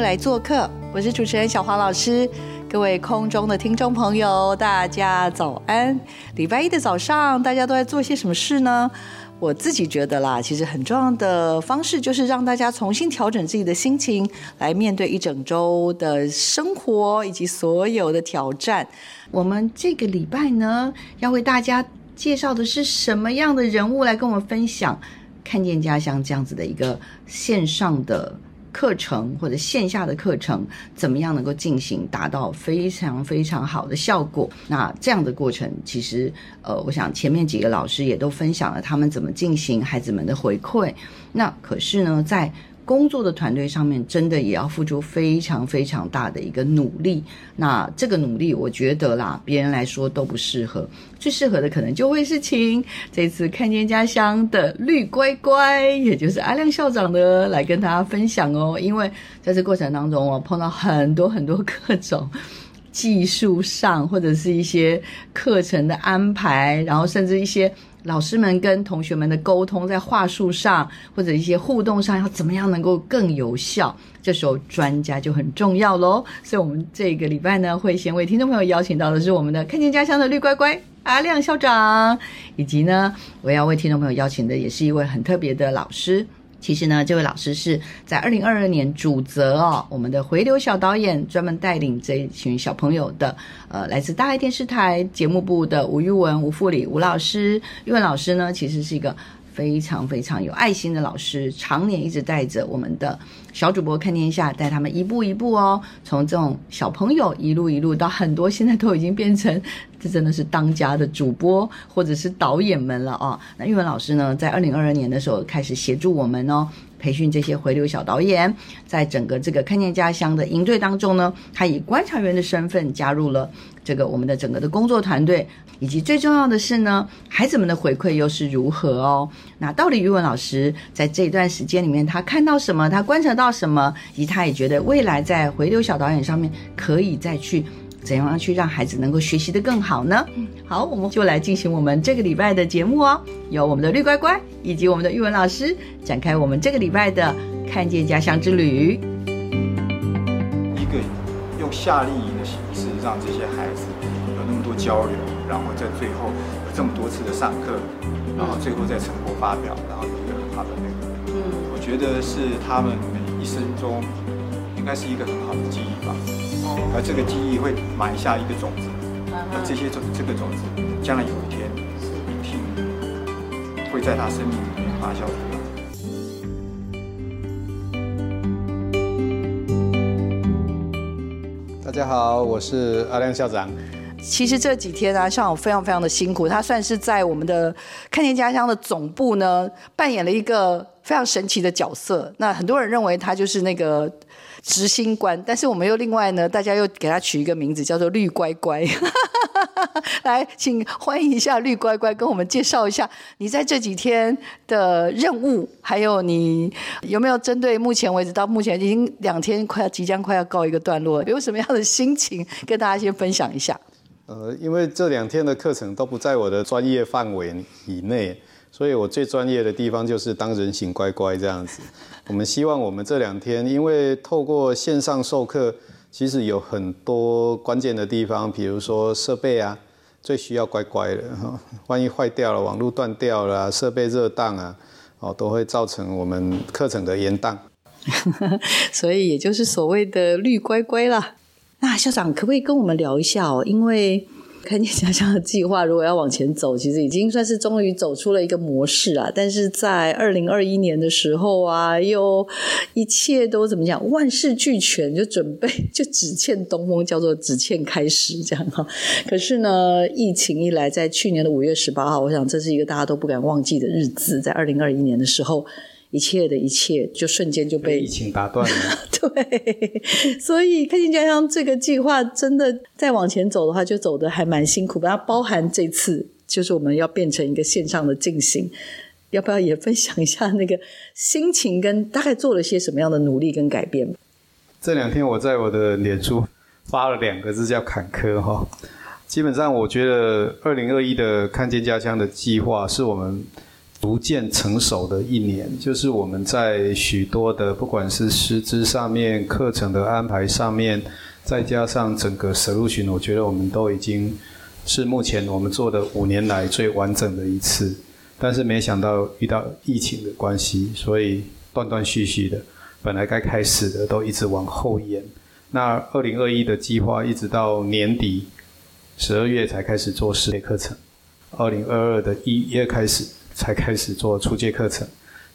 来做客，我是主持人小华老师。各位空中的听众朋友，大家早安！礼拜一的早上，大家都在做些什么事呢？我自己觉得啦，其实很重要的方式就是让大家重新调整自己的心情，来面对一整周的生活以及所有的挑战。我们这个礼拜呢，要为大家介绍的是什么样的人物来跟我们分享？看见家乡这样子的一个线上的课程或者线下的课程，怎么样能够进行，达到非常非常好的效果？那这样的过程，其实呃，我想前面几个老师也都分享了他们怎么进行孩子们的回馈。那可是呢，在工作的团队上面，真的也要付出非常非常大的一个努力。那这个努力，我觉得啦，别人来说都不适合，最适合的可能就会是请这次看见家乡的绿乖乖，也就是阿亮校长的来跟大家分享哦。因为在这过程当中，我碰到很多很多各种。技术上，或者是一些课程的安排，然后甚至一些老师们跟同学们的沟通，在话术上或者一些互动上，要怎么样能够更有效？这时候专家就很重要喽。所以，我们这个礼拜呢，会先为听众朋友邀请到的是我们的看见家乡的绿乖乖阿亮校长，以及呢，我要为听众朋友邀请的也是一位很特别的老师。其实呢，这位老师是在二零二二年主责哦，我们的回流小导演专门带领这一群小朋友的，呃，来自大爱电视台节目部的吴玉文、吴富礼吴老师。玉文老师呢，其实是一个非常非常有爱心的老师，常年一直带着我们的小主播看天下，带他们一步一步哦，从这种小朋友一路一路到很多，现在都已经变成。这真的是当家的主播或者是导演们了啊！那玉文老师呢，在二零二二年的时候开始协助我们哦，培训这些回流小导演，在整个这个看见家乡的营队当中呢，他以观察员的身份加入了这个我们的整个的工作团队，以及最重要的是呢，孩子们的回馈又是如何哦？那到底玉文老师在这一段时间里面，他看到什么？他观察到什么？以及他也觉得未来在回流小导演上面可以再去。怎样去让孩子能够学习的更好呢？好，我们就来进行我们这个礼拜的节目哦。由我们的绿乖乖以及我们的玉文老师展开我们这个礼拜的看见家乡之旅。一个用夏令营让这些孩子有那么多交流，然后在最后有这么多次的上课，然后最后在成果发表，然后有一个很好的那个，嗯，我觉得是他们一生中应该是一个很好的记忆吧。而这个记忆会埋下一个种子，而这些种这个种子，将来有一天，一定会在他生命里面发酵出来。大家好，我是阿亮校长。其实这几天啊，校长非常非常的辛苦，他算是在我们的看见家乡的总部呢，扮演了一个非常神奇的角色。那很多人认为他就是那个。执行官，但是我们又另外呢，大家又给他取一个名字，叫做绿乖乖。来，请欢迎一下绿乖乖，跟我们介绍一下你在这几天的任务，还有你有没有针对目前为止到目前已经两天快要即将快要告一个段落，有什么样的心情跟大家先分享一下？呃，因为这两天的课程都不在我的专业范围以内。所以我最专业的地方就是当人形乖乖这样子。我们希望我们这两天，因为透过线上授课，其实有很多关键的地方，比如说设备啊，最需要乖乖的哈。万一坏掉了，网络断掉了，设备热当啊，哦，都会造成我们课程的延宕。所以也就是所谓的绿乖乖啦。那校长可不可以跟我们聊一下哦？因为看见家乡的计划，如果要往前走，其实已经算是终于走出了一个模式啊。但是在二零二一年的时候啊，又一切都怎么讲，万事俱全，就准备就只欠东风，叫做只欠开始这样哈。可是呢，疫情一来，在去年的五月十八号，我想这是一个大家都不敢忘记的日子，在二零二一年的时候。一切的一切就瞬间就被疫情打断了。对，所以开心家乡这个计划真的再往前走的话，就走的还蛮辛苦。它包含这次就是我们要变成一个线上的进行，要不要也分享一下那个心情跟大概做了些什么样的努力跟改变？这两天我在我的脸书发了两个字叫坎坷哈。基本上我觉得二零二一的看见家乡的计划是我们。逐渐成熟的一年，就是我们在许多的不管是师资上面、课程的安排上面，再加上整个 solution，我觉得我们都已经是目前我们做的五年来最完整的一次。但是没想到遇到疫情的关系，所以断断续续的，本来该开始的都一直往后延。那二零二一的计划一直到年底十二月才开始做实体课程，二零二二的一月开始。才开始做初阶课程，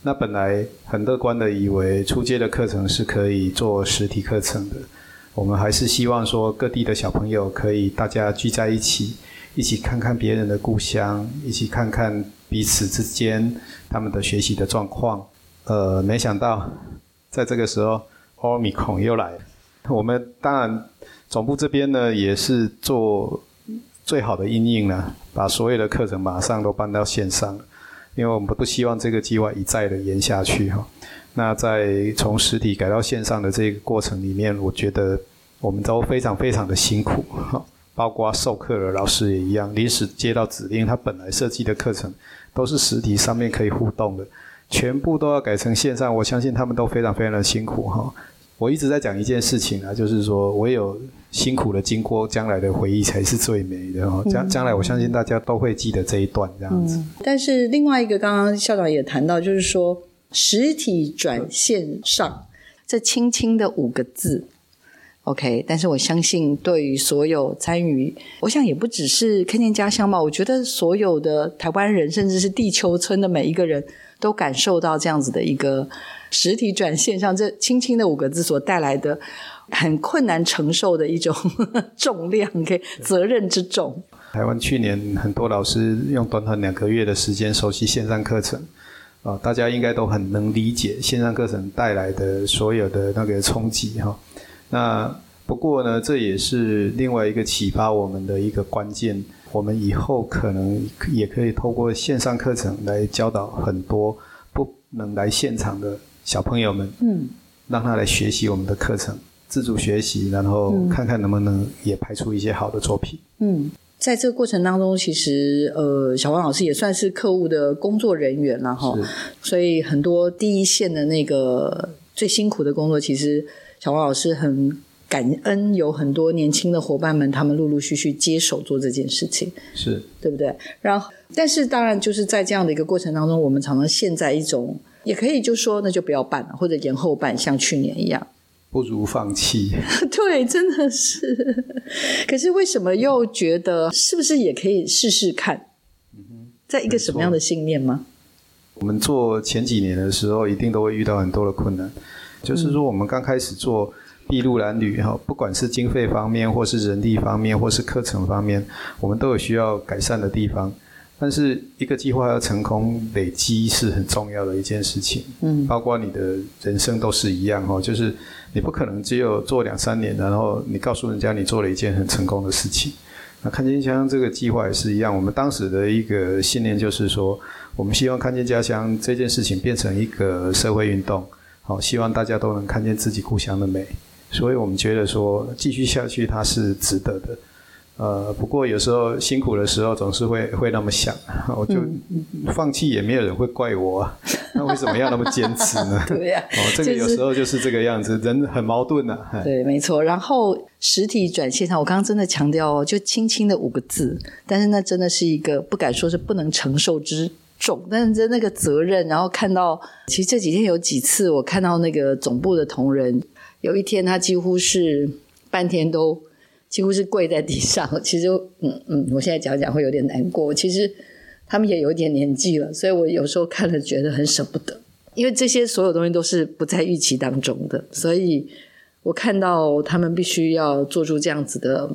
那本来很乐观的以为初阶的课程是可以做实体课程的，我们还是希望说各地的小朋友可以大家聚在一起，一起看看别人的故乡，一起看看彼此之间他们的学习的状况。呃，没想到在这个时候，奥米孔又来了。我们当然总部这边呢也是做最好的应应了，把所有的课程马上都搬到线上。因为我们不希望这个计划一再的延下去哈。那在从实体改到线上的这个过程里面，我觉得我们都非常非常的辛苦哈。包括授课的老师也一样，临时接到指令，他本来设计的课程都是实体上面可以互动的，全部都要改成线上，我相信他们都非常非常的辛苦哈。我一直在讲一件事情啊，就是说我有辛苦的经过，将来的回忆才是最美的哦。将将来，我相信大家都会记得这一段这样子。但是另外一个，刚刚校长也谈到，就是说实体转线上这轻轻的五个字，OK。但是我相信，对于所有参与，我想也不只是看见家乡吧。我觉得所有的台湾人，甚至是地球村的每一个人都感受到这样子的一个。实体转线上，这轻轻的五个字所带来的很困难承受的一种 重量，给责任之重。台湾去年很多老师用短短两个月的时间熟悉线上课程，啊，大家应该都很能理解线上课程带来的所有的那个冲击哈。那不过呢，这也是另外一个启发我们的一个关键。我们以后可能也可以透过线上课程来教导很多不能来现场的。小朋友们，嗯，让他来学习我们的课程，自主学习，然后看看能不能也拍出一些好的作品。嗯，在这个过程当中，其实呃，小王老师也算是客户的工作人员了哈，所以很多第一线的那个最辛苦的工作，其实小王老师很感恩，有很多年轻的伙伴们，他们陆陆续续接手做这件事情，是对不对？然后，但是当然就是在这样的一个过程当中，我们常常陷在一种。也可以就说那就不要办了，或者延后办，像去年一样，不如放弃。对，真的是。可是为什么又觉得是不是也可以试试看？在一个什么样的信念吗？我们做前几年的时候，一定都会遇到很多的困难。就是说，我们刚开始做筚路蓝缕哈，不管是经费方面，或是人力方面，或是课程方面，我们都有需要改善的地方。但是一个计划要成功，累积是很重要的一件事情。嗯，包括你的人生都是一样哦，就是你不可能只有做两三年，然后你告诉人家你做了一件很成功的事情。那看见家乡这个计划也是一样，我们当时的一个信念就是说，我们希望看见家乡这件事情变成一个社会运动，好，希望大家都能看见自己故乡的美。所以我们觉得说，继续下去它是值得的。呃，不过有时候辛苦的时候总是会会那么想，我就放弃也没有人会怪我啊。那为什么要那么坚持呢？对呀，哦，这个有时候就是这个样子，人很矛盾呐。对，没错。然后实体转线上，我刚刚真的强调哦，就轻轻的五个字，但是那真的是一个不敢说是不能承受之重，但是在那个责任，然后看到，其实这几天有几次我看到那个总部的同仁，有一天他几乎是半天都。几乎是跪在地上。其实，嗯嗯，我现在讲讲会有点难过。其实他们也有点年纪了，所以我有时候看了觉得很舍不得，因为这些所有东西都是不在预期当中的，所以我看到他们必须要做出这样子的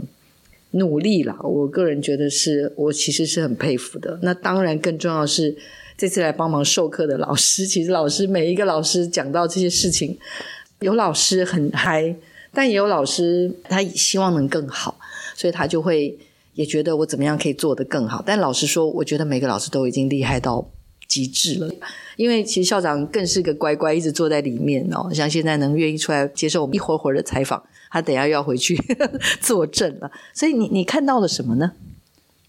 努力了。我个人觉得是我其实是很佩服的。那当然，更重要是这次来帮忙授课的老师，其实老师每一个老师讲到这些事情，有老师很嗨。但也有老师，他希望能更好，所以他就会也觉得我怎么样可以做得更好。但老实说，我觉得每个老师都已经厉害到极致了。因为其实校长更是个乖乖，一直坐在里面哦。像现在能愿意出来接受我们一会儿会儿的采访，他等下又要回去 坐镇了。所以你你看到了什么呢？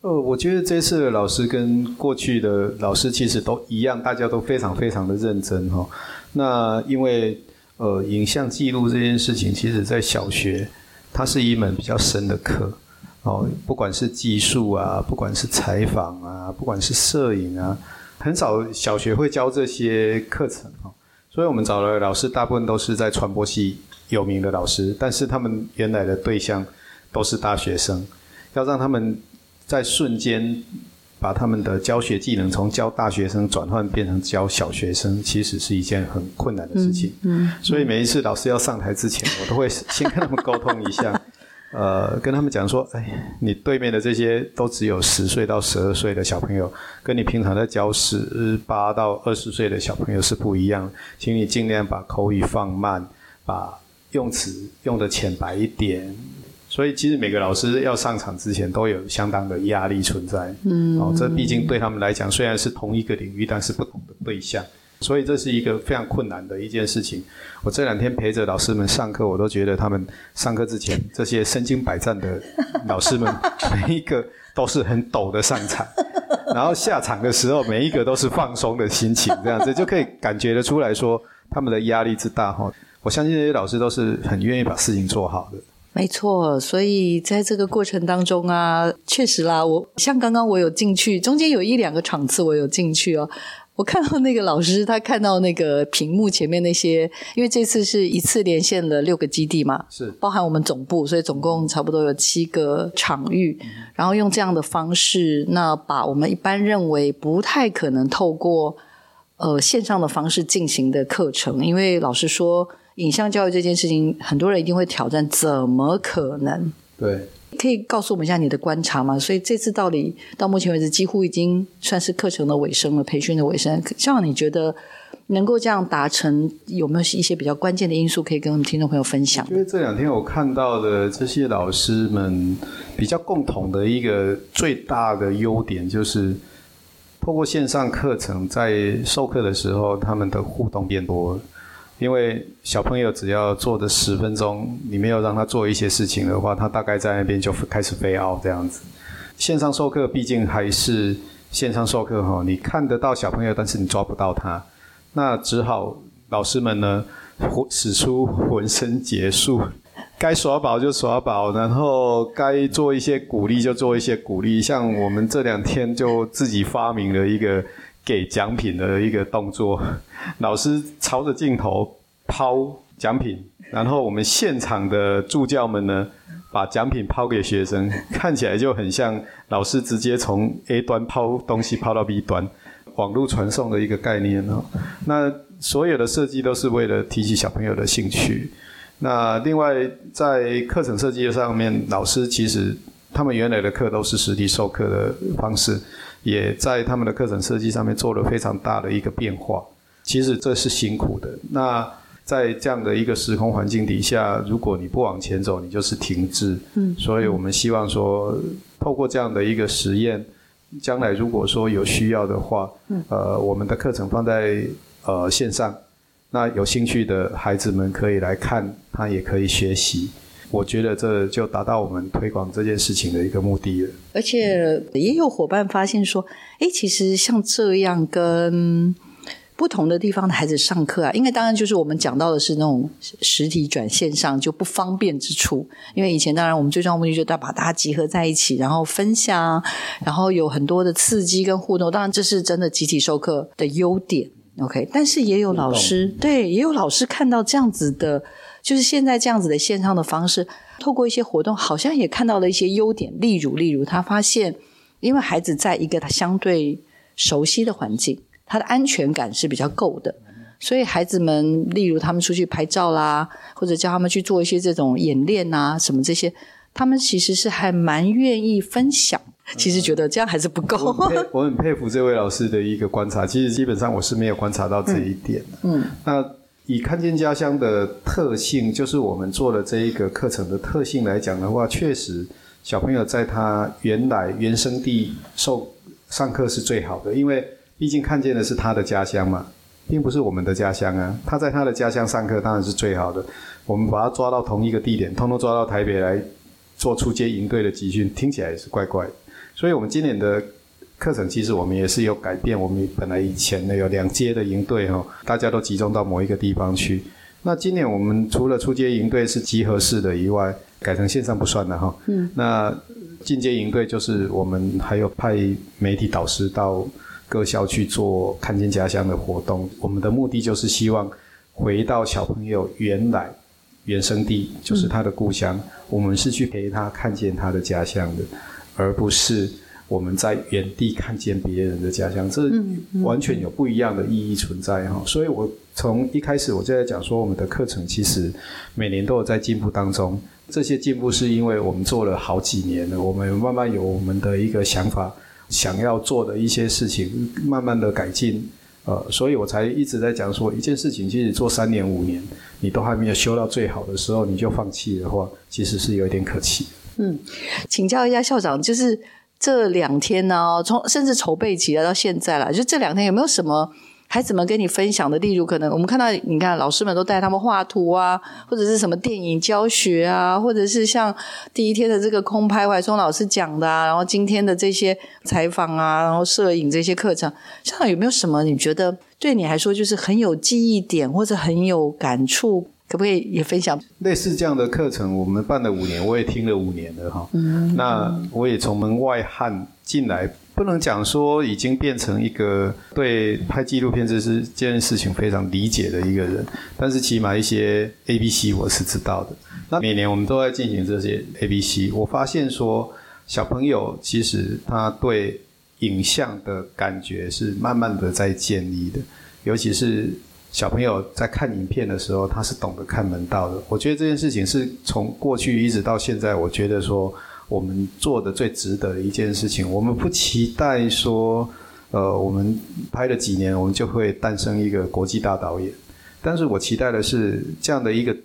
呃，我觉得这次的老师跟过去的老师其实都一样，大家都非常非常的认真哈。那因为。呃，影像记录这件事情，其实在小学，它是一门比较深的课哦。不管是技术啊，不管是采访啊，不管是摄影啊，很少小学会教这些课程哦。所以我们找的老师，大部分都是在传播系有名的老师，但是他们原来的对象都是大学生，要让他们在瞬间。把他们的教学技能从教大学生转换变成教小学生，其实是一件很困难的事情。嗯，所以每一次老师要上台之前，我都会先跟他们沟通一下，呃，跟他们讲说：，哎，你对面的这些都只有十岁到十二岁的小朋友，跟你平常在教十八到二十岁的小朋友是不一样，请你尽量把口语放慢，把用词用的浅白一点。所以，其实每个老师要上场之前都有相当的压力存在。嗯，哦，这毕竟对他们来讲，虽然是同一个领域，但是不同的对象，所以这是一个非常困难的一件事情。我这两天陪着老师们上课，我都觉得他们上课之前这些身经百战的老师们，每一个都是很抖的上场，然后下场的时候，每一个都是放松的心情，这样子就可以感觉得出来说他们的压力之大哈。我相信这些老师都是很愿意把事情做好的。没错，所以在这个过程当中啊，确实啦，我像刚刚我有进去，中间有一两个场次我有进去哦。我看到那个老师，他看到那个屏幕前面那些，因为这次是一次连线了六个基地嘛，是包含我们总部，所以总共差不多有七个场域，然后用这样的方式，那把我们一般认为不太可能透过呃线上的方式进行的课程，因为老师说。影像教育这件事情，很多人一定会挑战，怎么可能？对，可以告诉我们一下你的观察吗？所以这次到底到目前为止，几乎已经算是课程的尾声了，培训的尾声。像你觉得能够这样达成，有没有一些比较关键的因素可以跟我们听众朋友分享？因为这两天我看到的这些老师们比较共同的一个最大的优点，就是透过线上课程，在授课的时候，他们的互动变多。因为小朋友只要坐的十分钟，你没有让他做一些事情的话，他大概在那边就开始飞傲这样子。线上授课毕竟还是线上授课哈，你看得到小朋友，但是你抓不到他，那只好老师们呢使出浑身解数，该耍宝就耍宝，然后该做一些鼓励就做一些鼓励。像我们这两天就自己发明了一个。给奖品的一个动作，老师朝着镜头抛奖品，然后我们现场的助教们呢，把奖品抛给学生，看起来就很像老师直接从 A 端抛东西抛到 B 端，网络传送的一个概念哦。那所有的设计都是为了提起小朋友的兴趣。那另外在课程设计上面，老师其实他们原来的课都是实体授课的方式。也在他们的课程设计上面做了非常大的一个变化。其实这是辛苦的。那在这样的一个时空环境底下，如果你不往前走，你就是停滞。嗯。所以我们希望说，透过这样的一个实验，将来如果说有需要的话，嗯，呃，我们的课程放在呃线上，那有兴趣的孩子们可以来看，他也可以学习。我觉得这就达到我们推广这件事情的一个目的了。而且也有伙伴发现说，哎，其实像这样跟不同的地方的孩子上课啊，应该当然就是我们讲到的是那种实体转线上就不方便之处。因为以前当然我们最重要目的就是要把大家集合在一起，然后分享，然后有很多的刺激跟互动。当然这是真的集体授课的优点。OK，但是也有老师对，也有老师看到这样子的。就是现在这样子的线上的方式，透过一些活动，好像也看到了一些优点。例如，例如他发现，因为孩子在一个他相对熟悉的环境，他的安全感是比较够的，所以孩子们，例如他们出去拍照啦，或者叫他们去做一些这种演练啊，什么这些，他们其实是还蛮愿意分享。其实觉得这样还是不够。我很佩 我很佩服这位老师的一个观察，其实基本上我是没有观察到这一点的。嗯，那以看见家乡的特性，就是我们做的这一个课程的特性来讲的话，确实小朋友在他原来原生地受上课是最好的，因为毕竟看见的是他的家乡嘛，并不是我们的家乡啊。他在他的家乡上课当然是最好的。我们把他抓到同一个地点，通通抓到台北来做出街营队的集训，听起来也是怪怪的。所以，我们今年的课程其实我们也是有改变。我们本来以前呢有两阶的营队哈，大家都集中到某一个地方去。那今年我们除了出街营队是集合式的以外，改成线上不算了哈。嗯。那进阶营队就是我们还有派媒体导师到各校去做看见家乡的活动。我们的目的就是希望回到小朋友原来原生地，就是他的故乡。我们是去陪他看见他的家乡的。而不是我们在原地看见别人的家乡，这完全有不一样的意义存在哈。所以我从一开始我就在讲说，我们的课程其实每年都有在进步当中。这些进步是因为我们做了好几年了，我们慢慢有我们的一个想法，想要做的一些事情，慢慢的改进。呃，所以我才一直在讲说，一件事情其实做三年五年，你都还没有修到最好的时候，你就放弃的话，其实是有一点可惜。嗯，请教一下校长，就是这两天呢，从甚至筹备起来到现在了，就这两天有没有什么孩子们跟你分享的？例如，可能我们看到你看老师们都带他们画图啊，或者是什么电影教学啊，或者是像第一天的这个空拍怀松老师讲的啊，然后今天的这些采访啊，然后摄影这些课程，像有没有什么你觉得对你来说就是很有记忆点或者很有感触？可不可以也分享类似这样的课程？我们办了五年，我也听了五年了哈。那我也从门外汉进来，不能讲说已经变成一个对拍纪录片这是这件事情非常理解的一个人，但是起码一些 A、B、C 我是知道的。那每年我们都在进行这些 A、B、C，我发现说小朋友其实他对影像的感觉是慢慢的在建立的，尤其是。小朋友在看影片的时候，他是懂得看门道的。我觉得这件事情是从过去一直到现在，我觉得说我们做的最值得的一件事情。我们不期待说，呃，我们拍了几年，我们就会诞生一个国际大导演。但是我期待的是这样的一个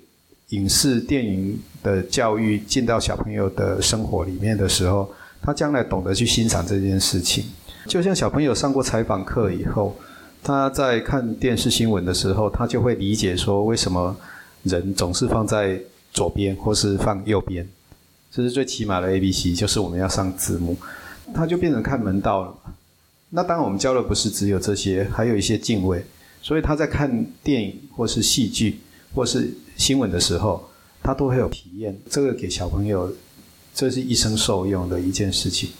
影视电影的教育进到小朋友的生活里面的时候，他将来懂得去欣赏这件事情。就像小朋友上过采访课以后。他在看电视新闻的时候，他就会理解说，为什么人总是放在左边或是放右边，这是最起码的 A B C，就是我们要上字幕，他就变成看门道了。那当然，我们教的不是只有这些，还有一些敬畏。所以他在看电影或是戏剧或是新闻的时候，他都会有体验。这个给小朋友，这是一生受用的一件事情。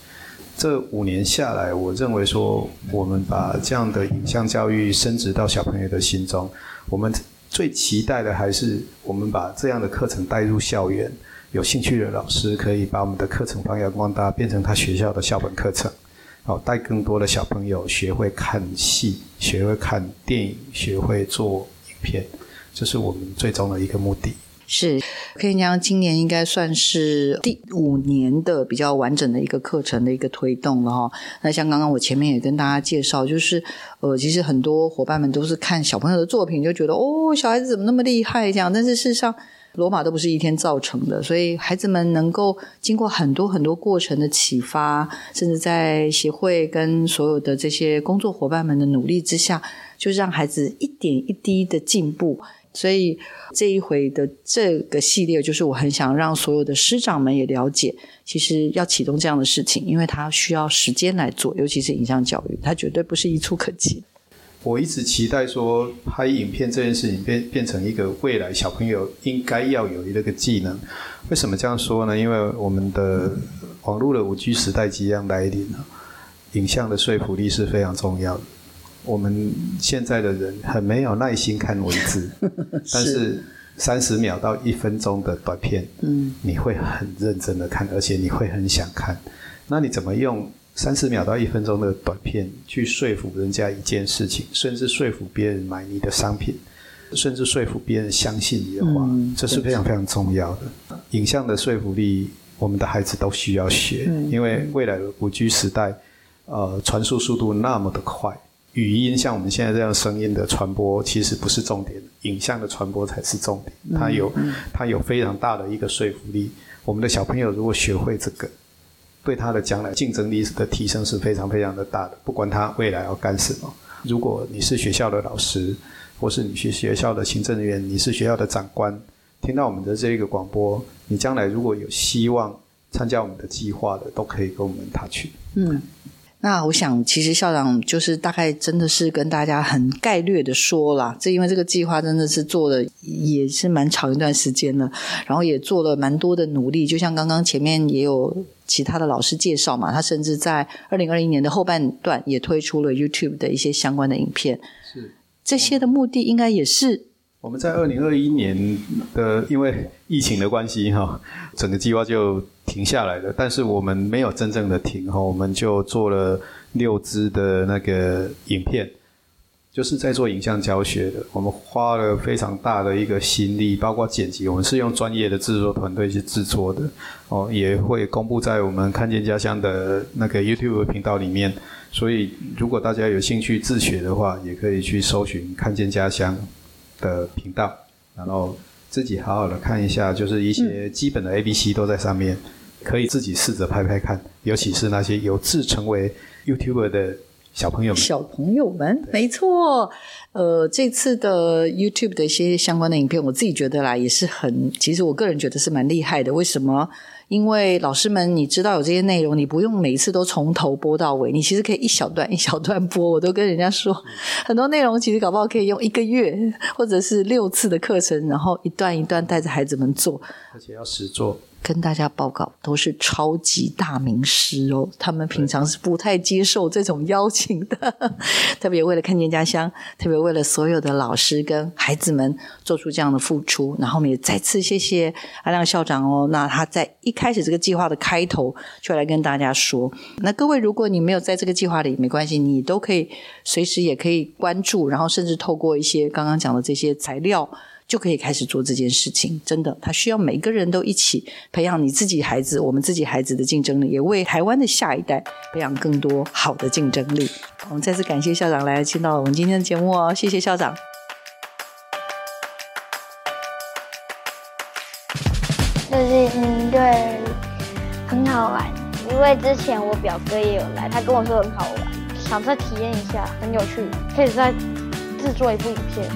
这五年下来，我认为说，我们把这样的影像教育升值到小朋友的心中，我们最期待的还是我们把这样的课程带入校园，有兴趣的老师可以把我们的课程发扬光大，变成他学校的校本课程，好带更多的小朋友学会看戏，学会看电影，学会做影片，这是我们最终的一个目的。是，可以讲今年应该算是第五年的比较完整的一个课程的一个推动了哈。那像刚刚我前面也跟大家介绍，就是呃，其实很多伙伴们都是看小朋友的作品就觉得哦，小孩子怎么那么厉害这样。但是事实上，罗马都不是一天造成的，所以孩子们能够经过很多很多过程的启发，甚至在协会跟所有的这些工作伙伴们的努力之下，就让孩子一点一滴的进步。所以这一回的这个系列，就是我很想让所有的师长们也了解，其实要启动这样的事情，因为它需要时间来做，尤其是影像教育，它绝对不是一触可及。我一直期待说，拍影片这件事情变变成一个未来小朋友应该要有的一个技能。为什么这样说呢？因为我们的网络的五 G 时代即将来临了，影像的说服力是非常重要的。我们现在的人很没有耐心看文字，但是三十秒到一分钟的短片，嗯，你会很认真的看，而且你会很想看。那你怎么用三十秒到一分钟的短片去说服人家一件事情，甚至说服别人买你的商品，甚至说服别人相信你的话，这是非常非常重要的。影像的说服力，我们的孩子都需要学，因为未来的五 G 时代，呃，传输速度那么的快。语音像我们现在这样声音的传播，其实不是重点，影像的传播才是重点。它有它有非常大的一个说服力。我们的小朋友如果学会这个，对他的将来竞争力的提升是非常非常的大的。不管他未来要干什么，如果你是学校的老师，或是你是学校的行政人员，你是学校的长官，听到我们的这一个广播，你将来如果有希望参加我们的计划的，都可以跟我们他去。嗯。那我想，其实校长就是大概真的是跟大家很概略的说了，这因为这个计划真的是做的也是蛮长一段时间了，然后也做了蛮多的努力。就像刚刚前面也有其他的老师介绍嘛，他甚至在二零二一年的后半段也推出了 YouTube 的一些相关的影片。是这些的目的应该也是。我们在二零二一年的因为疫情的关系哈，整个计划就停下来了。但是我们没有真正的停哈，我们就做了六支的那个影片，就是在做影像教学的。我们花了非常大的一个心力，包括剪辑，我们是用专业的制作团队去制作的哦，也会公布在我们看见家乡的那个 YouTube 频道里面。所以如果大家有兴趣自学的话，也可以去搜寻看见家乡。的频道，然后自己好好的看一下，就是一些基本的 A、B、C 都在上面，可以自己试着拍拍看，尤其是那些有志成为 YouTuber 的小朋友们。小朋友们，没错。呃，这次的 YouTube 的一些相关的影片，我自己觉得啦，也是很，其实我个人觉得是蛮厉害的。为什么？因为老师们，你知道有这些内容，你不用每一次都从头播到尾，你其实可以一小段一小段播。我都跟人家说，很多内容其实搞不好可以用一个月 或者是六次的课程，然后一段一段带着孩子们做，而且要实做。跟大家报告，都是超级大名师哦。他们平常是不太接受这种邀请的，特别为了看见家乡，特别为了所有的老师跟孩子们做出这样的付出。然后我们也再次谢谢阿亮校长哦。那他在一开开始这个计划的开头就来跟大家说，那各位如果你没有在这个计划里，没关系，你都可以随时也可以关注，然后甚至透过一些刚刚讲的这些材料。就可以开始做这件事情，真的，他需要每个人都一起培养你自己孩子，我们自己孩子的竞争力，也为台湾的下一代培养更多好的竞争力。我们再次感谢校长来听到我们今天的节目哦，谢谢校长。就是嗯，对，很好玩，因为之前我表哥也有来，他跟我说很好玩，想再体验一下，很有趣，可以再制作一部影片。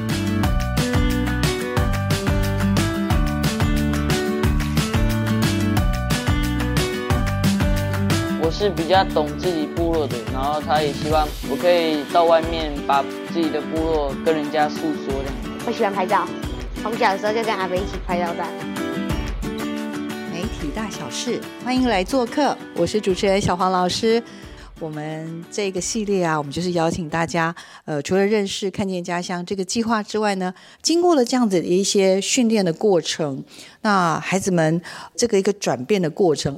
我是比较懂自己部落的，然后他也希望我可以到外面把自己的部落跟人家诉说这样。我喜欢拍照，从小的时候就跟阿北一起拍照的。大小事，欢迎来做客，我是主持人小黄老师。我们这个系列啊，我们就是邀请大家，呃，除了认识看见家乡这个计划之外呢，经过了这样子的一些训练的过程，那孩子们这个一个转变的过程。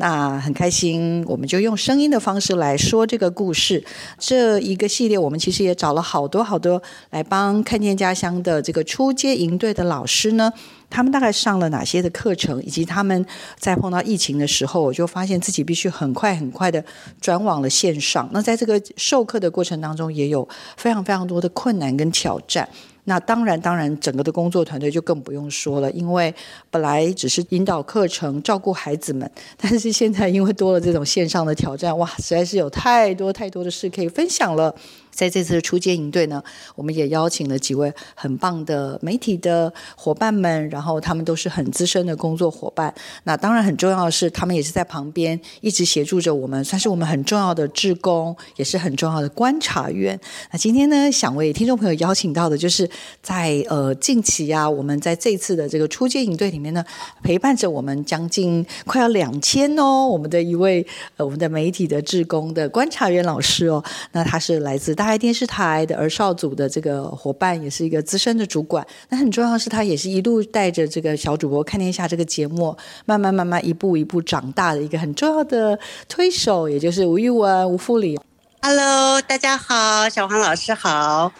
那很开心，我们就用声音的方式来说这个故事。这一个系列，我们其实也找了好多好多来帮看见家乡的这个出街营队的老师呢。他们大概上了哪些的课程，以及他们在碰到疫情的时候，我就发现自己必须很快很快的转往了线上。那在这个授课的过程当中，也有非常非常多的困难跟挑战。那当然，当然，整个的工作团队就更不用说了，因为本来只是引导课程、照顾孩子们，但是现在因为多了这种线上的挑战，哇，实在是有太多太多的事可以分享了。在这次的初阶营队呢，我们也邀请了几位很棒的媒体的伙伴们，然后他们都是很资深的工作伙伴。那当然很重要的是，他们也是在旁边一直协助着我们，算是我们很重要的志工，也是很重要的观察员。那今天呢，想为听众朋友邀请到的，就是在呃近期啊，我们在这次的这个初阶营队里面呢，陪伴着我们将近快要两千哦，我们的一位呃我们的媒体的志工的观察员老师哦，那他是来自大。台电视台的儿少组的这个伙伴，也是一个资深的主管。那很重要的是，他也是一路带着这个小主播看天下这个节目，慢慢慢慢一步一步长大的一个很重要的推手，也就是吴玉文、吴副理。Hello，大家好，小黄老师好。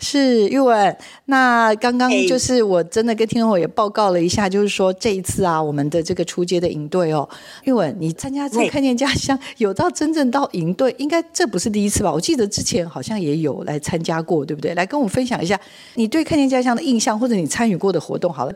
是玉文，那刚刚哎就是我真的跟听众朋友也报告了一下，就是说这一次啊，我们的这个出街的营队哦，玉文，你参加这看见家乡，有到真正到营队，应该这不是第一次吧？我记得之前好像也有来参加过，对不对？来跟我们分享一下你对看见家乡的印象，或者你参与过的活动。好了，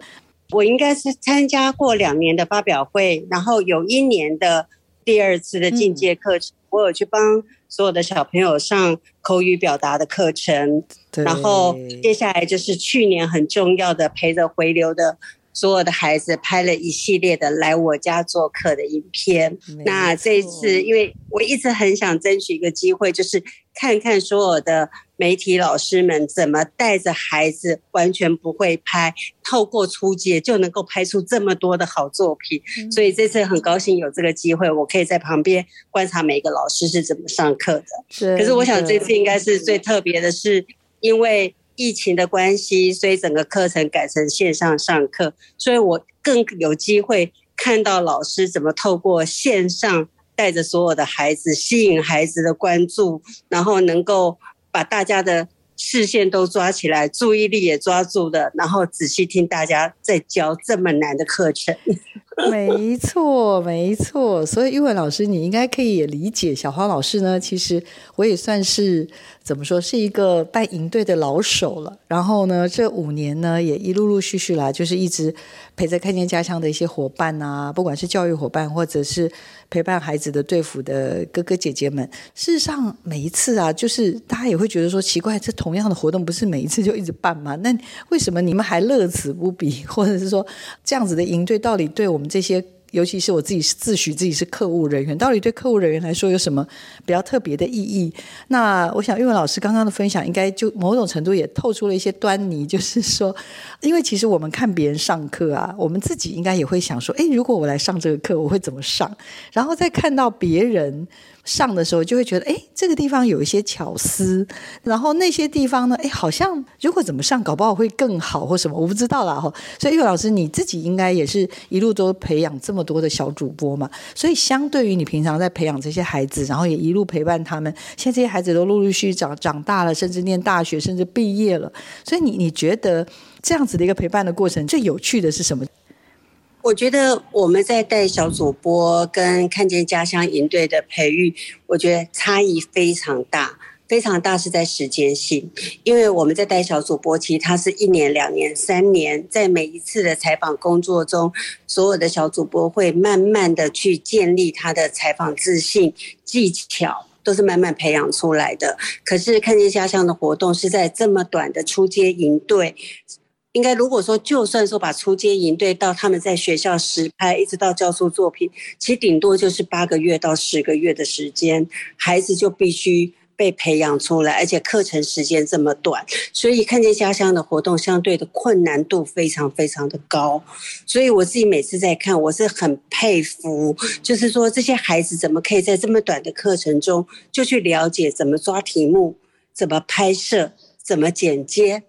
我应该是参加过两年的发表会，然后有一年的第二次的进阶课程，我有去帮所有的小朋友上口语表达的课程，然后接下来就是去年很重要的陪着回流的所有的孩子拍了一系列的来我家做客的影片。那这一次，因为我一直很想争取一个机会，就是看看所有的媒体老师们怎么带着孩子完全不会拍，透过出街就能够拍出这么多的好作品。嗯所以这次很高兴有这个机会，我可以在旁边观察每个老师是怎么上课的。可是我想这次应该是最特别的是，因为疫情的关系，所以整个课程改成线上上课，所以我更有机会看到老师怎么透过线上带着所有的孩子，吸引孩子的关注，然后能够把大家的视线都抓起来，注意力也抓住的，然后仔细听大家在教这么难的课程。没错，没错。所以玉文老师，你应该可以也理解小花老师呢。其实我也算是怎么说，是一个办营队的老手了。然后呢，这五年呢，也一陆陆续续来，就是一直陪着看见家乡的一些伙伴啊，不管是教育伙伴，或者是陪伴孩子的队服的哥哥姐姐们。事实上，每一次啊，就是大家也会觉得说奇怪，这同样的活动不是每一次就一直办吗？那为什么你们还乐此不疲，或者是说这样子的营队到底对我们这些？尤其是我自己自诩自己是客务人员，到底对客务人员来说有什么比较特别的意义？那我想玉文老师刚刚的分享，应该就某种程度也透出了一些端倪，就是说，因为其实我们看别人上课啊，我们自己应该也会想说，诶，如果我来上这个课，我会怎么上？然后再看到别人上的时候，就会觉得，诶，这个地方有一些巧思，然后那些地方呢，诶，好像如果怎么上，搞不好会更好或什么，我不知道啦哈。所以玉文老师你自己应该也是一路都培养这么么多的小主播嘛，所以相对于你平常在培养这些孩子，然后也一路陪伴他们，现在这些孩子都陆陆续续长长大了，甚至念大学，甚至毕业了。所以你你觉得这样子的一个陪伴的过程，最有趣的是什么？我觉得我们在带小主播跟看见家乡营队的培育，我觉得差异非常大，非常大是在时间性，因为我们在带小主播，其实他是一年、两年、三年，在每一次的采访工作中，所有的小主播会慢慢的去建立他的采访自信技巧。都是慢慢培养出来的。可是看见家乡的活动是在这么短的出街营队，应该如果说就算说把出街营队到他们在学校实拍，一直到教出作品，其实顶多就是八个月到十个月的时间，孩子就必须。被培养出来，而且课程时间这么短，所以看见家乡的活动相对的困难度非常非常的高。所以我自己每次在看，我是很佩服，就是说这些孩子怎么可以在这么短的课程中就去了解怎么抓题目、怎么拍摄、怎么剪接、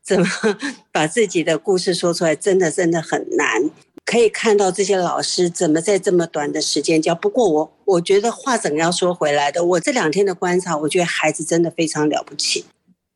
怎么 把自己的故事说出来，真的真的很难。可以看到这些老师怎么在这么短的时间教。不过我我觉得话怎么要说回来的，我这两天的观察，我觉得孩子真的非常了不起，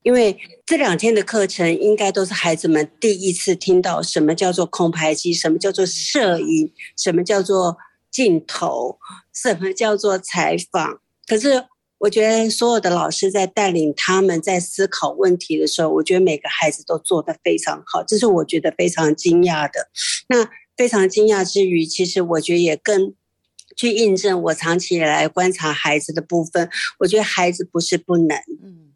因为这两天的课程应该都是孩子们第一次听到什么叫做空拍机，什么叫做摄影，什么叫做镜头，什么叫做采访。可是我觉得所有的老师在带领他们在思考问题的时候，我觉得每个孩子都做得非常好，这是我觉得非常惊讶的。那非常惊讶之余，其实我觉得也更去印证我长期以来观察孩子的部分。我觉得孩子不是不能，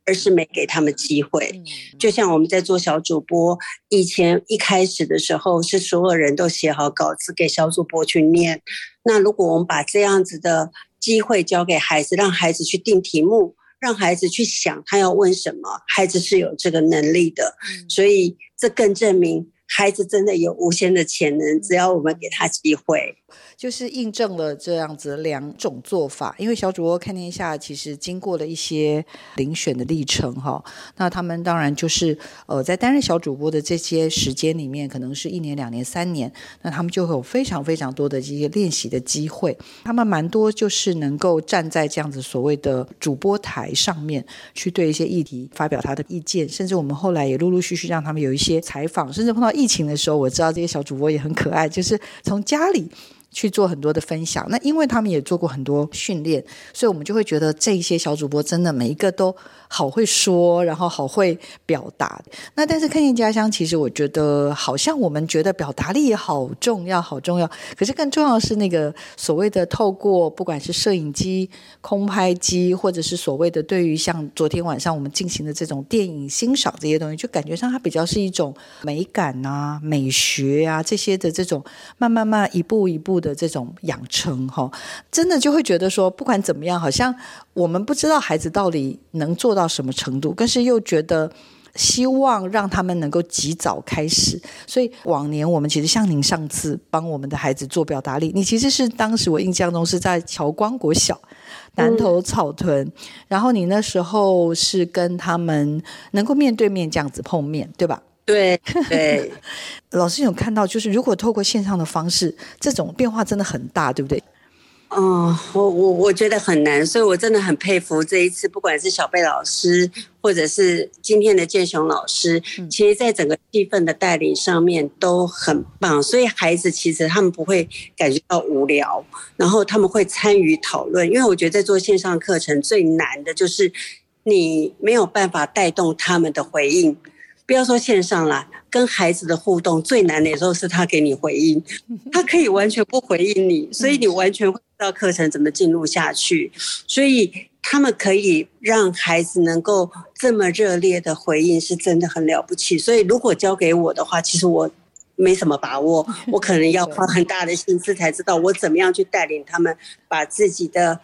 而是没给他们机会。就像我们在做小主播，以前一开始的时候是所有人都写好稿子给小主播去念。那如果我们把这样子的机会交给孩子，让孩子去定题目，让孩子去想他要问什么，孩子是有这个能力的。所以这更证明。孩子真的有无限的潜能，只要我们给他机会。就是印证了这样子两种做法。因为小主播看天下其实经过了一些遴选的历程哈，那他们当然就是呃在担任小主播的这些时间里面，可能是一年、两年、三年，那他们就会有非常非常多的这些练习的机会。他们蛮多就是能够站在这样子所谓的主播台上面去对一些议题发表他的意见，甚至我们后来也陆陆续续让他们有一些采访，甚至碰到疫情的时候，我知道这些小主播也很可爱，就是从家里。去做很多的分享，那因为他们也做过很多训练，所以我们就会觉得这些小主播真的每一个都好会说，然后好会表达。那但是看见家乡，其实我觉得好像我们觉得表达力也好重要，好重要。可是更重要的是那个所谓的透过不管是摄影机、空拍机，或者是所谓的对于像昨天晚上我们进行的这种电影欣赏这些东西，就感觉上它比较是一种美感啊、美学啊这些的这种慢慢慢一步一步。的这种养成哈，真的就会觉得说，不管怎么样，好像我们不知道孩子到底能做到什么程度，但是又觉得希望让他们能够及早开始。所以往年我们其实像您上次帮我们的孩子做表达力，你其实是当时我印象中是在侨光国小南头草屯，然后你那时候是跟他们能够面对面这样子碰面，对吧？对对，老师有看到，就是如果透过线上的方式，这种变化真的很大，对不对？哦，我我我觉得很难，所以我真的很佩服这一次，不管是小贝老师，或者是今天的建雄老师，其实在整个气氛的带领上面都很棒，所以孩子其实他们不会感觉到无聊，然后他们会参与讨论，因为我觉得在做线上课程最难的就是你没有办法带动他们的回应。不要说线上了，跟孩子的互动最难的时候是他给你回应，他可以完全不回应你，所以你完全不知道课程怎么进入下去。所以他们可以让孩子能够这么热烈的回应，是真的很了不起。所以如果交给我的话，其实我没什么把握，我可能要花很大的心思才知道我怎么样去带领他们把自己的。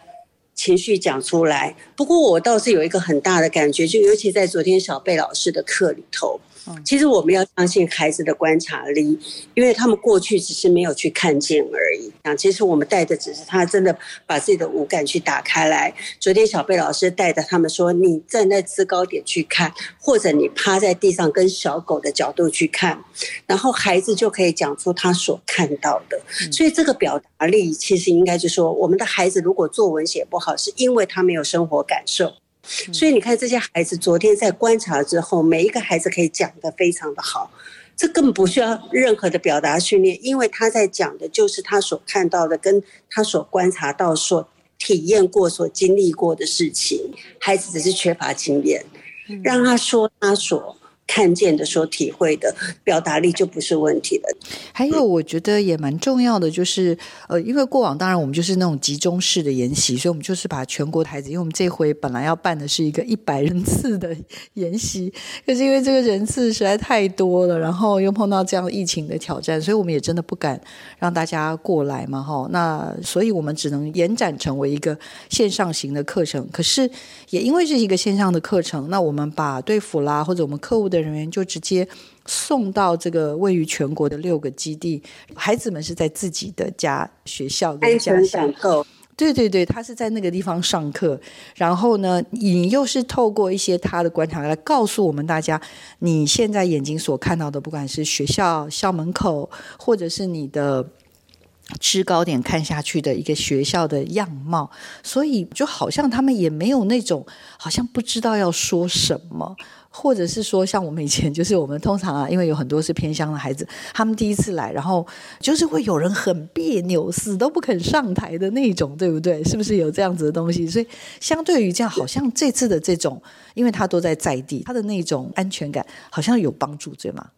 情绪讲出来，不过我倒是有一个很大的感觉，就尤其在昨天小贝老师的课里头。其实我们要相信孩子的观察力，因为他们过去只是没有去看见而已。啊，其实我们带的只是他真的把自己的五感去打开来。昨天小贝老师带着他们说：“你站在制高点去看，或者你趴在地上跟小狗的角度去看，然后孩子就可以讲出他所看到的。所以这个表达力其实应该就说，我们的孩子如果作文写不好，是因为他没有生活感受。”所以你看，这些孩子昨天在观察之后，每一个孩子可以讲得非常的好，这根本不需要任何的表达训练，因为他在讲的就是他所看到的，跟他所观察到、所体验过、所经历过的事情。孩子只是缺乏经验，让他说他所。看见的、所体会的，表达力就不是问题了。还有，我觉得也蛮重要的，就是呃，因为过往当然我们就是那种集中式的研习，所以我们就是把全国台子，因为我们这回本来要办的是一个一百人次的研习，可是因为这个人次实在太多了，然后又碰到这样疫情的挑战，所以我们也真的不敢让大家过来嘛，哈。那所以我们只能延展成为一个线上型的课程。可是也因为是一个线上的课程，那我们把对付啦，或者我们客户的。人员就直接送到这个位于全国的六个基地，孩子们是在自己的家学校跟家乡。对对对，他是在那个地方上课，然后呢，你又是透过一些他的观察来告诉我们大家，你现在眼睛所看到的，不管是学校校门口，或者是你的制高点看下去的一个学校的样貌，所以就好像他们也没有那种好像不知道要说什么。或者是说，像我们以前，就是我们通常啊，因为有很多是偏乡的孩子，他们第一次来，然后就是会有人很别扭，死都不肯上台的那种，对不对？是不是有这样子的东西？所以，相对于这样，好像这次的这种，因为他都在在地，他的那种安全感好像有帮助，对吗？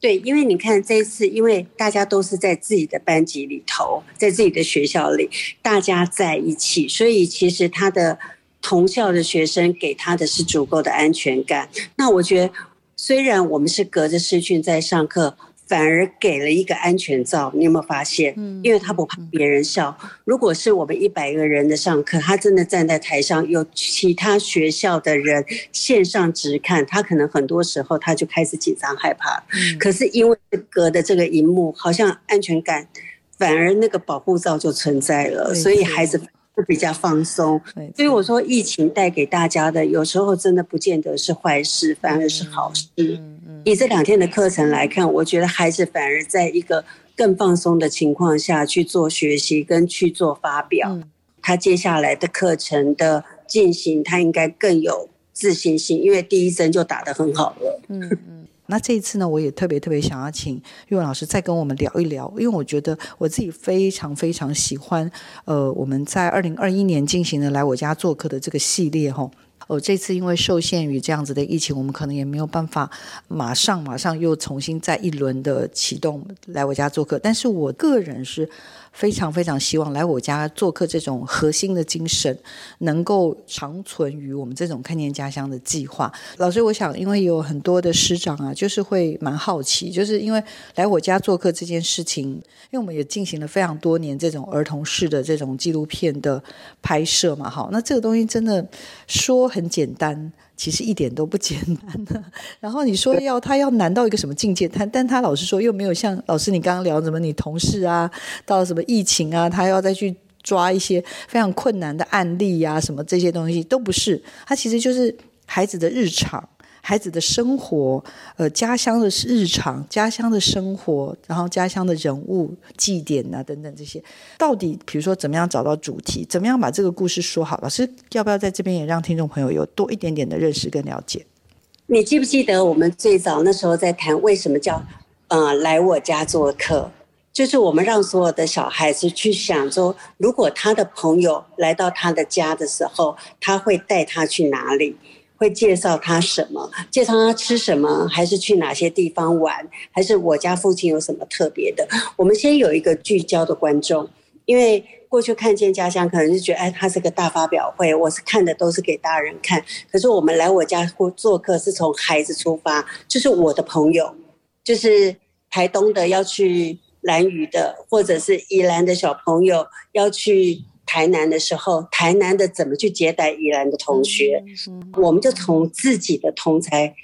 对，因为你看这一次，因为大家都是在自己的班级里头，在自己的学校里，大家在一起，所以其实他的。同校的学生给他的是足够的安全感。那我觉得，虽然我们是隔着视讯在上课，反而给了一个安全罩。你有没有发现？嗯，因为他不怕别人笑。如果是我们一百个人的上课，他真的站在台上，有其他学校的人线上直看，他可能很多时候他就开始紧张害怕。嗯，可是因为隔的这个荧幕，好像安全感。反而那个保护罩就存在了，所以孩子会比较放松。所以我说，疫情带给大家的，有时候真的不见得是坏事，反而是好事。以这两天的课程来看，我觉得孩子反而在一个更放松的情况下去做学习跟去做发表，他接下来的课程的进行，他应该更有自信心，因为第一针就打得很好了。嗯嗯。那这一次呢，我也特别特别想要请玉文老师再跟我们聊一聊，因为我觉得我自己非常非常喜欢，呃，我们在二零二一年进行的来我家做客的这个系列哈。哦，这次因为受限于这样子的疫情，我们可能也没有办法马上马上又重新再一轮的启动来我家做客，但是我个人是。非常非常希望来我家做客，这种核心的精神能够长存于我们这种看见家乡的计划。老师，我想，因为有很多的师长啊，就是会蛮好奇，就是因为来我家做客这件事情，因为我们也进行了非常多年这种儿童式的这种纪录片的拍摄嘛，哈，那这个东西真的说很简单。其实一点都不简单的。然后你说要他要难到一个什么境界？他但他老实说又没有像老师你刚刚聊什么你同事啊，到什么疫情啊，他要再去抓一些非常困难的案例呀，什么这些东西都不是。他其实就是孩子的日常。孩子的生活，呃，家乡的日常，家乡的生活，然后家乡的人物、祭典啊等等这些，到底比如说怎么样找到主题，怎么样把这个故事说好？老师要不要在这边也让听众朋友有多一点点的认识跟了解？你记不记得我们最早那时候在谈为什么叫呃来我家做客？就是我们让所有的小孩子去想说，如果他的朋友来到他的家的时候，他会带他去哪里？会介绍他什么？介绍他吃什么？还是去哪些地方玩？还是我家附近有什么特别的？我们先有一个聚焦的观众，因为过去看见家乡，可能就觉得，哎，他是个大发表会，我是看的都是给大人看。可是我们来我家或做客，是从孩子出发，就是我的朋友，就是台东的要去兰屿的，或者是宜兰的小朋友要去。台南的时候，台南的怎么去接待宜兰的同学？我们就从自己的同才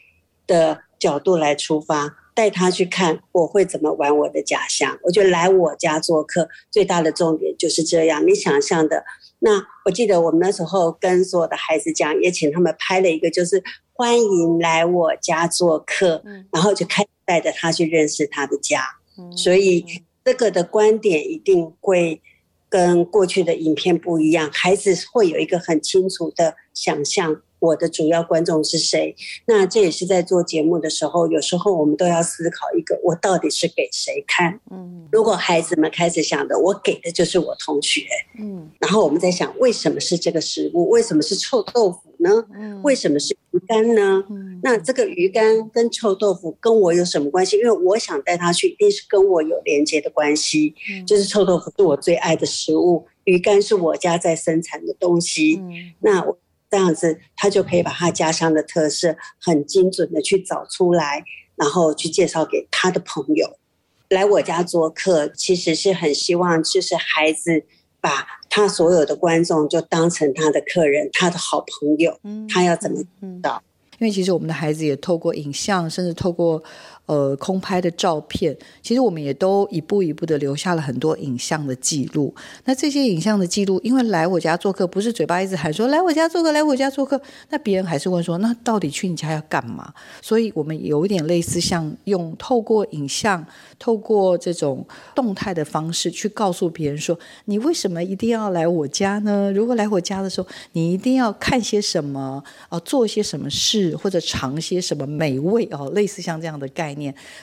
的角度来出发，带他去看我会怎么玩我的家乡。我觉得来我家做客最大的重点就是这样。你想象的，那我记得我们那时候跟所有的孩子讲，也请他们拍了一个，就是欢迎来我家做客，然后就开带着他去认识他的家。所以这个的观点一定会。跟过去的影片不一样，孩子会有一个很清楚的想象。我的主要观众是谁？那这也是在做节目的时候，有时候我们都要思考一个：我到底是给谁看？嗯，如果孩子们开始想的，我给的就是我同学，嗯，然后我们在想，为什么是这个食物？为什么是臭豆腐呢？嗯，为什么是鱼干呢？嗯，那这个鱼干跟臭豆腐跟我有什么关系？因为我想带他去，一定是跟我有连接的关系。嗯，就是臭豆腐是我最爱的食物，鱼干是我家在生产的东西。嗯，那我。这样子，他就可以把他家乡的特色很精准的去找出来，然后去介绍给他的朋友。来我家做客，其实是很希望，就是孩子把他所有的观众就当成他的客人，他的好朋友。他要怎么到？因为其实我们的孩子也透过影像，甚至透过。呃，空拍的照片，其实我们也都一步一步的留下了很多影像的记录。那这些影像的记录，因为来我家做客，不是嘴巴一直喊说来我家做客，来我家做客，那别人还是问说，那到底去你家要干嘛？所以我们有一点类似，像用透过影像，透过这种动态的方式去告诉别人说，你为什么一定要来我家呢？如果来我家的时候，你一定要看些什么啊，做些什么事，或者尝些什么美味哦，类似像这样的概念。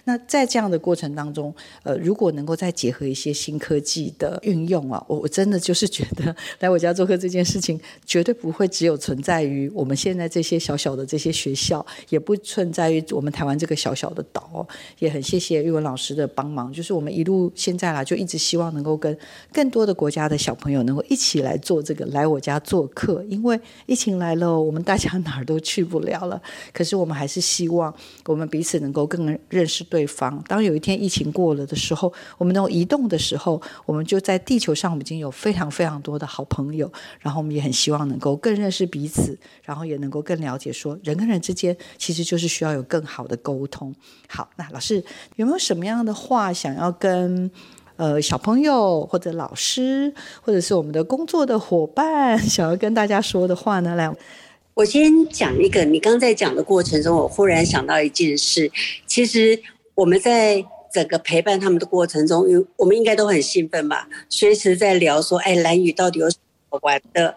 那在这样的过程当中，呃，如果能够再结合一些新科技的运用啊，我我真的就是觉得来我家做客这件事情，绝对不会只有存在于我们现在这些小小的这些学校，也不存在于我们台湾这个小小的岛。也很谢谢玉文老师的帮忙，就是我们一路现在啦，就一直希望能够跟更多的国家的小朋友能够一起来做这个来我家做客，因为疫情来了，我们大家哪儿都去不了了。可是我们还是希望我们彼此能够更。认识对方。当有一天疫情过了的时候，我们能移动的时候，我们就在地球上，我们已经有非常非常多的好朋友。然后我们也很希望能够更认识彼此，然后也能够更了解，说人跟人之间其实就是需要有更好的沟通。好，那老师有没有什么样的话想要跟呃小朋友或者老师，或者是我们的工作的伙伴，想要跟大家说的话呢？来，我先讲一个，你刚在讲的过程中，我忽然想到一件事，其实我们在。整个陪伴他们的过程中，有我们应该都很兴奋吧，随时在聊说，哎，蓝宇到底有什么玩的？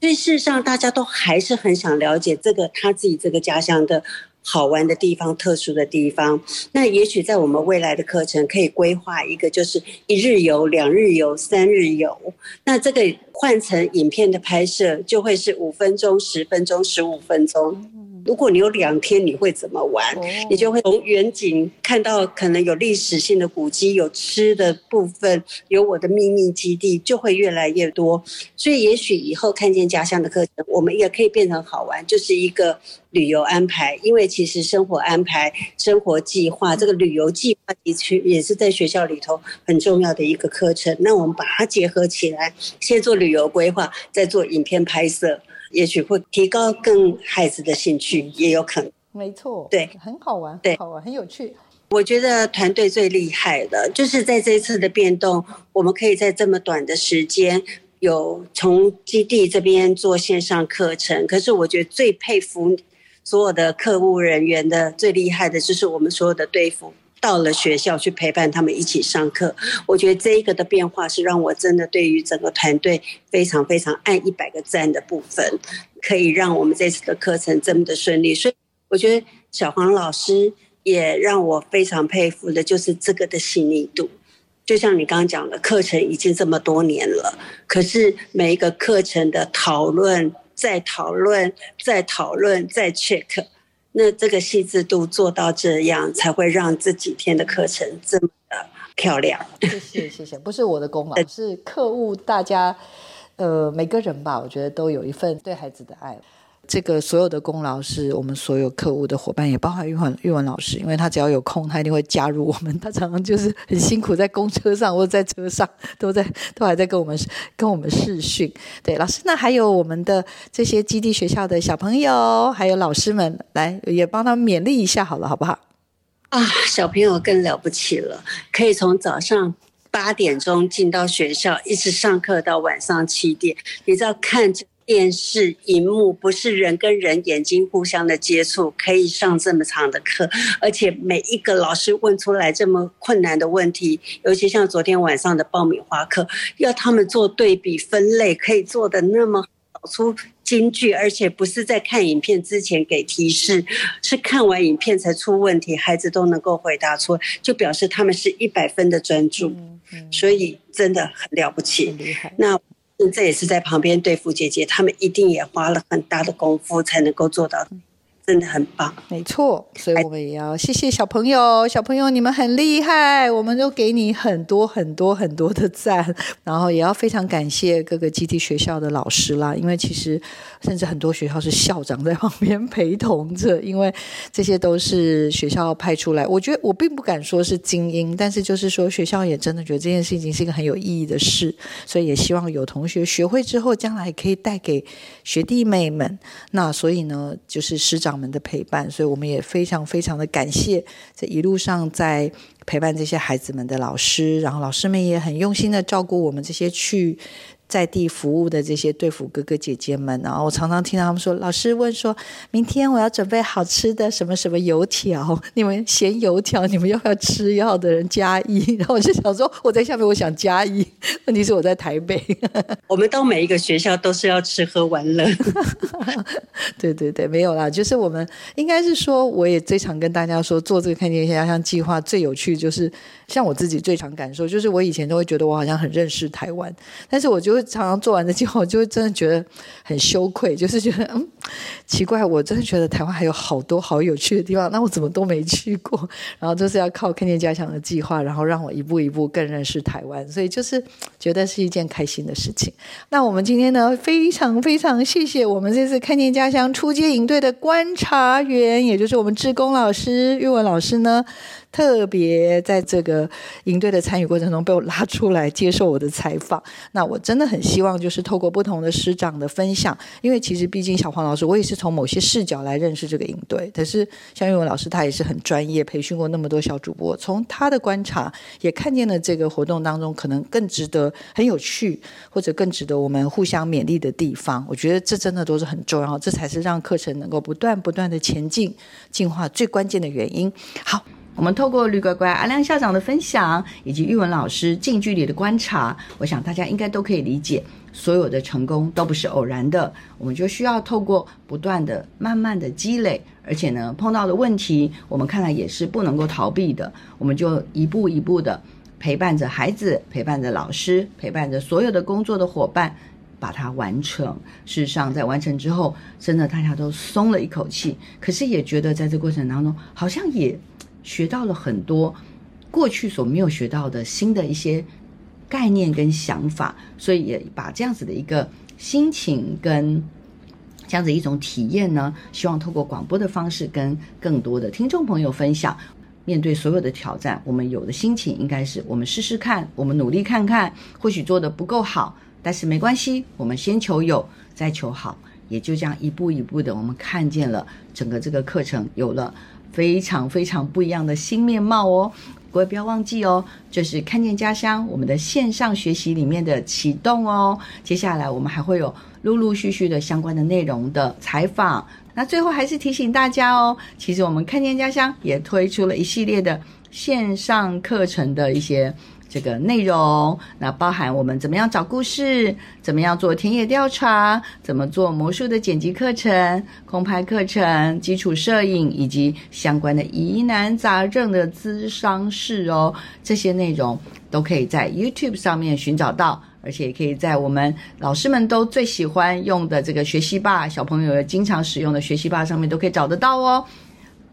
所以事实上，大家都还是很想了解这个他自己这个家乡的。好玩的地方，特殊的地方，那也许在我们未来的课程可以规划一个，就是一日游、两日游、三日游。那这个换成影片的拍摄，就会是五分钟、十分钟、十五分钟。如果你有两天，你会怎么玩？你就会从远景看到可能有历史性的古迹，有吃的部分，有我的秘密基地，就会越来越多。所以，也许以后看见家乡的课程，我们也可以变成好玩，就是一个。旅游安排，因为其实生活安排、生活计划，这个旅游计划的确也是在学校里头很重要的一个课程。那我们把它结合起来，先做旅游规划，再做影片拍摄，也许会提高更孩子的兴趣，也有可能。没错，对，很好玩，对，好玩，很有趣。我觉得团队最厉害的，就是在这一次的变动，我们可以在这么短的时间。有从基地这边做线上课程，可是我觉得最佩服。所有的客户人员的最厉害的就是我们所有的队服到了学校去陪伴他们一起上课。我觉得这一个的变化是让我真的对于整个团队非常非常按一百个赞的部分，可以让我们这次的课程这么的顺利。所以我觉得小黄老师也让我非常佩服的就是这个的细腻度。就像你刚刚讲的，课程已经这么多年了，可是每一个课程的讨论。再讨论，再讨论，再 check，那这个细致度做到这样，才会让这几天的课程这么的漂亮。谢谢，谢谢，不是我的功劳，是客户大家，呃，每个人吧，我觉得都有一份对孩子的爱。这个所有的功劳是我们所有客户的伙伴，也包含玉文玉文老师，因为他只要有空，他一定会加入我们。他常常就是很辛苦，在公车上或者在车上，都在都还在跟我们跟我们视讯。对，老师，那还有我们的这些基地学校的小朋友，还有老师们，来也帮他们勉励一下，好了，好不好？啊，小朋友更了不起了，可以从早上八点钟进到学校，一直上课到晚上七点，你知道看着。电视荧幕不是人跟人眼睛互相的接触，可以上这么长的课，而且每一个老师问出来这么困难的问题，尤其像昨天晚上的爆米花课，要他们做对比分类，可以做的那么找出京剧，而且不是在看影片之前给提示，是看完影片才出问题，孩子都能够回答出，就表示他们是一百分的专注，所以真的很了不起。那。这也是在旁边对付姐姐，他们一定也花了很大的功夫才能够做到。真的很棒，没错，所以我们也要谢谢小朋友，小朋友你们很厉害，我们都给你很多很多很多的赞，然后也要非常感谢各个基地学校的老师啦，因为其实甚至很多学校是校长在旁边陪同着，因为这些都是学校派出来，我觉得我并不敢说是精英，但是就是说学校也真的觉得这件事情是一个很有意义的事，所以也希望有同学学会之后，将来可以带给学弟妹们。那所以呢，就是师长。们的陪伴，所以我们也非常非常的感谢这一路上在陪伴这些孩子们的老师，然后老师们也很用心的照顾我们这些去。在地服务的这些队服哥哥姐姐们，然后我常常听到他们说：“老师问说，明天我要准备好吃的什么什么油条，你们嫌油条，你们要不要吃药的人加一。”然后我就想说，我在下面，我想加一。问题是我在台北，我们到每一个学校都是要吃喝玩乐。对对对，没有啦，就是我们应该是说，我也最常跟大家说，做这个看见家乡计划最有趣，就是像我自己最常感受，就是我以前都会觉得我好像很认识台湾，但是我就会。常常做完的计划，我就会真的觉得很羞愧，就是觉得嗯奇怪，我真的觉得台湾还有好多好有趣的地方，那我怎么都没去过？然后就是要靠看见家乡的计划，然后让我一步一步更认识台湾，所以就是觉得是一件开心的事情。那我们今天呢，非常非常谢谢我们这次看见家乡出街营队的观察员，也就是我们志工老师玉文老师呢。特别在这个营队的参与过程中被我拉出来接受我的采访，那我真的很希望就是透过不同的师长的分享，因为其实毕竟小黄老。师，我也是从某些视角来认识这个营队。可是像玉文老师，他也是很专业，培训过那么多小主播，从他的观察也看见了这个活动当中可能更值得、很有趣，或者更值得我们互相勉励的地方。我觉得这真的都是很重要，这才是让课程能够不断不断的前进、进化最关键的原因。好。我们透过绿乖乖、阿亮校长的分享，以及玉文老师近距离的观察，我想大家应该都可以理解，所有的成功都不是偶然的。我们就需要透过不断的、慢慢的积累，而且呢，碰到的问题，我们看来也是不能够逃避的。我们就一步一步的陪伴着孩子，陪伴着老师，陪伴着所有的工作的伙伴，把它完成。事实上，在完成之后，真的大家都松了一口气，可是也觉得在这过程当中，好像也。学到了很多过去所没有学到的新的一些概念跟想法，所以也把这样子的一个心情跟这样子一种体验呢，希望透过广播的方式跟更多的听众朋友分享。面对所有的挑战，我们有的心情应该是我们试试看，我们努力看看，或许做的不够好，但是没关系，我们先求有，再求好，也就这样一步一步的，我们看见了整个这个课程有了。非常非常不一样的新面貌哦！各位不要忘记哦，这是看见家乡我们的线上学习里面的启动哦。接下来我们还会有陆陆续续的相关的内容的采访。那最后还是提醒大家哦，其实我们看见家乡也推出了一系列的线上课程的一些。这个内容，那包含我们怎么样找故事，怎么样做田野调查，怎么做魔术的剪辑课程、空拍课程、基础摄影以及相关的疑难杂症的咨商室哦，这些内容都可以在 YouTube 上面寻找到，而且也可以在我们老师们都最喜欢用的这个学习吧，小朋友经常使用的学习吧上面都可以找得到哦。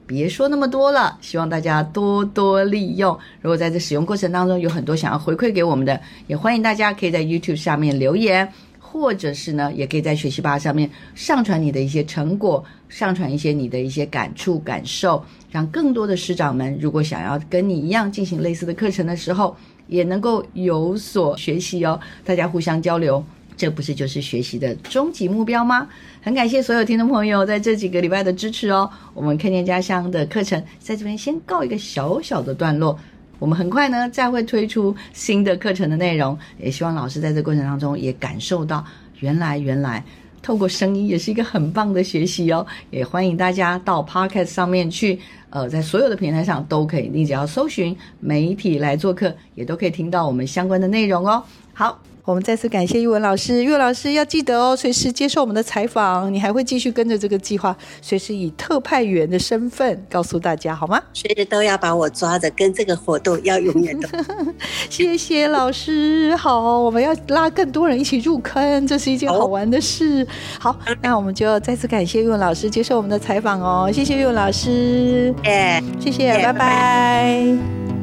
别说那么多了，希望大家多多利用。如果在这使用过程当中有很多想要回馈给我们的，也欢迎大家可以在 YouTube 下面留言，或者是呢，也可以在学习吧上面上传你的一些成果，上传一些你的一些感触感受，让更多的师长们如果想要跟你一样进行类似的课程的时候，也能够有所学习哦。大家互相交流。这不是就是学习的终极目标吗？很感谢所有听众朋友在这几个礼拜的支持哦。我们看见家乡的课程在这边先告一个小小的段落，我们很快呢再会推出新的课程的内容。也希望老师在这过程当中也感受到，原来原来透过声音也是一个很棒的学习哦。也欢迎大家到 Podcast 上面去，呃，在所有的平台上都可以，你只要搜寻媒体来做客，也都可以听到我们相关的内容哦。好。我们再次感谢玉文老师，玉文老师要记得哦，随时接受我们的采访。你还会继续跟着这个计划，随时以特派员的身份告诉大家，好吗？随时都要把我抓着，跟这个活动要永远的。谢谢老师，好，我们要拉更多人一起入坑，这是一件好玩的事。好，那我们就再次感谢玉文老师接受我们的采访哦，谢谢玉文老师，耶，谢谢，拜拜。